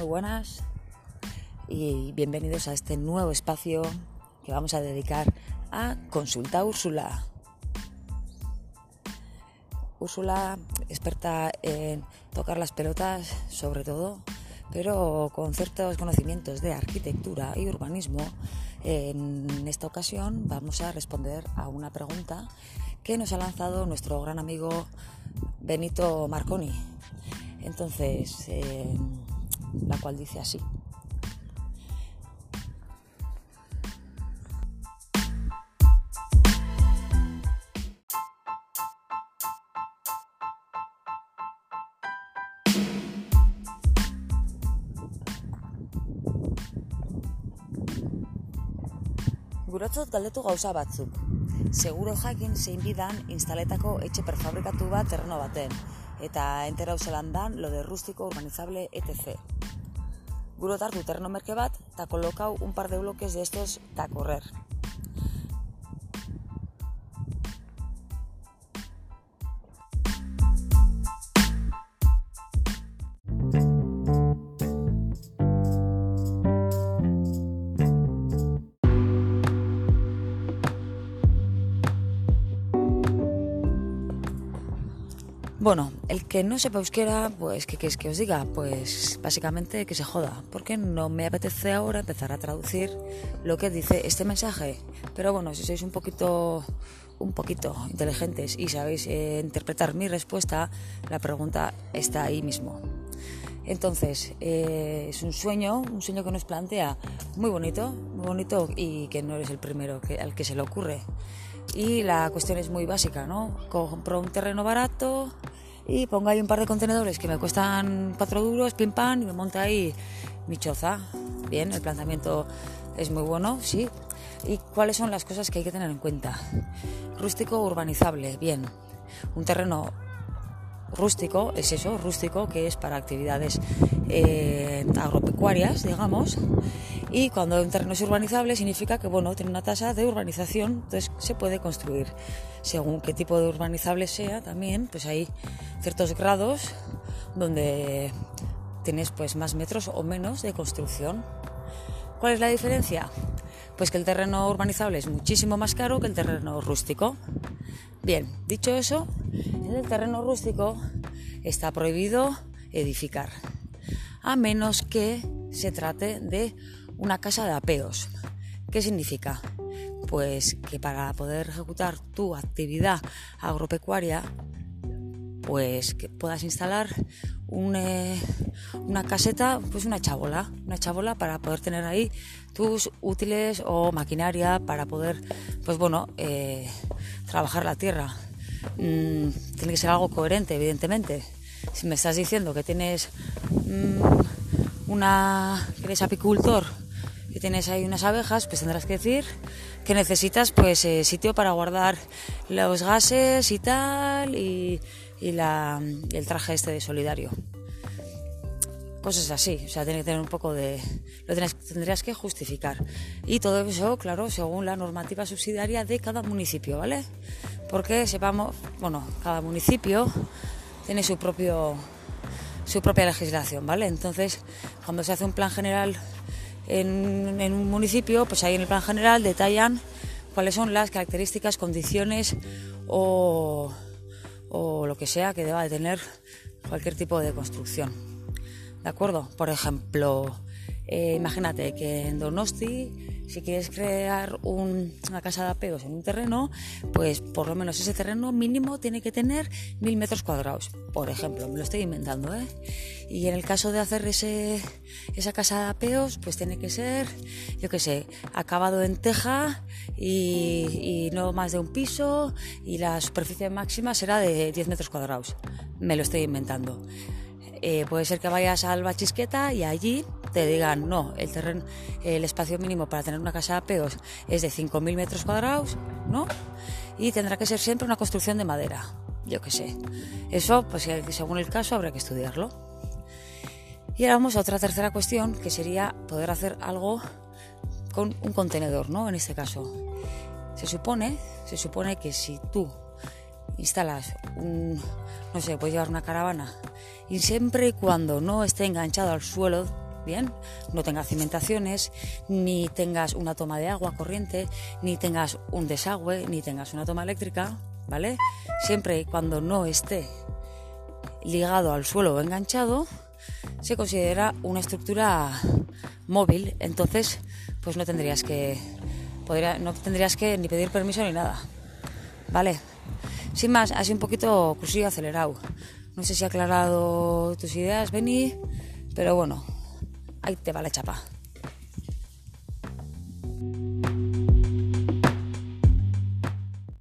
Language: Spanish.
muy buenas y bienvenidos a este nuevo espacio que vamos a dedicar a Consulta Úrsula. Úrsula, experta en tocar las pelotas sobre todo, pero con ciertos conocimientos de arquitectura y urbanismo, en esta ocasión vamos a responder a una pregunta que nos ha lanzado nuestro gran amigo Benito Marconi. Entonces, eh, la cual dice así. Gurotzot galdetu gauza batzuk. Seguro jakin zein bidan instaletako etxe prefabrikatu bat terreno baten, eta entera dan lo de rústico, urbanizable, etc. Guro tartu terreno merke bat, eta kolokau un par de bloques de estos da correr. Bueno, el que no sepa euskera, pues, ¿qué es que os diga? Pues básicamente que se joda, porque no me apetece ahora empezar a traducir lo que dice este mensaje. Pero bueno, si sois un poquito, un poquito inteligentes y sabéis eh, interpretar mi respuesta, la pregunta está ahí mismo. Entonces, eh, es un sueño, un sueño que nos plantea muy bonito, muy bonito y que no eres el primero al que se le ocurre. Y la cuestión es muy básica, ¿no? Compro un terreno barato y pongo ahí un par de contenedores que me cuestan cuatro duros, pim pam, y me monta ahí mi choza. Bien, el planteamiento es muy bueno, sí. ¿Y cuáles son las cosas que hay que tener en cuenta? Rústico urbanizable, bien. Un terreno rústico es eso, rústico, que es para actividades eh, agropecuarias, digamos. Y cuando un terreno es urbanizable significa que bueno, tiene una tasa de urbanización, entonces se puede construir. Según qué tipo de urbanizable sea, también pues hay ciertos grados donde tienes pues más metros o menos de construcción. ¿Cuál es la diferencia? Pues que el terreno urbanizable es muchísimo más caro que el terreno rústico. Bien, dicho eso, en el terreno rústico está prohibido edificar, a menos que se trate de una casa de apeos. ¿Qué significa? Pues que para poder ejecutar tu actividad agropecuaria, pues que puedas instalar eh, una caseta, pues una chabola, una chabola para poder tener ahí tus útiles o maquinaria para poder, pues bueno, eh, trabajar la tierra. Mm, tiene que ser algo coherente, evidentemente. Si me estás diciendo que tienes mm, una, que eres apicultor y tienes ahí unas abejas, pues tendrás que decir que necesitas pues eh, sitio para guardar los gases y tal y, la, el traje este de solidario. Cosas así, o sea, tiene que tener un poco de... lo tendrías que justificar. Y todo eso, claro, según la normativa subsidiaria de cada municipio, ¿vale? Porque sepamos, bueno, cada municipio tiene su propio su propia legislación, ¿vale? Entonces, cuando se hace un plan general en, un municipio, pues ahí en el plan general detallan cuáles son las características, condiciones o, lo que sea que deba de tener cualquier tipo de construcción. ¿De acuerdo? Por ejemplo, eh, imagínate que en Donosti si quieres crear una casa de apeos en un terreno, pues por lo menos ese terreno mínimo tiene que tener mil metros cuadrados, por ejemplo, me lo estoy inventando, ¿eh? Y en el caso de hacer ese, esa casa de apeos, pues tiene que ser, yo qué sé, acabado en teja y, no más de un piso y la superficie máxima será de 10 metros cuadrados. Me lo estoy inventando. Eh, puede ser que vayas al Bachisqueta y allí te digan, no, el terreno, el espacio mínimo para tener una casa de apeos es de 5.000 metros cuadrados, ¿no? Y tendrá que ser siempre una construcción de madera, yo qué sé. Eso, pues según el caso, habrá que estudiarlo. Y ahora vamos a otra tercera cuestión, que sería poder hacer algo con un contenedor, ¿no? En este caso. Se supone, se supone que si tú instalas un, no sé, puedes llevar una caravana y siempre y cuando no esté enganchado al suelo bien, no tenga cimentaciones, ni tengas una toma de agua corriente, ni tengas un desagüe, ni tengas una toma eléctrica, ¿vale? Siempre y cuando no esté ligado al suelo o enganchado, se considera una estructura móvil, entonces pues no tendrías que no tendrías que ni pedir permiso ni nada. ¿Vale? Sin más, así un poquito cursillo acelerado. No sé si ha aclarado tus ideas, Benny, pero bueno, ahí te va la chapa.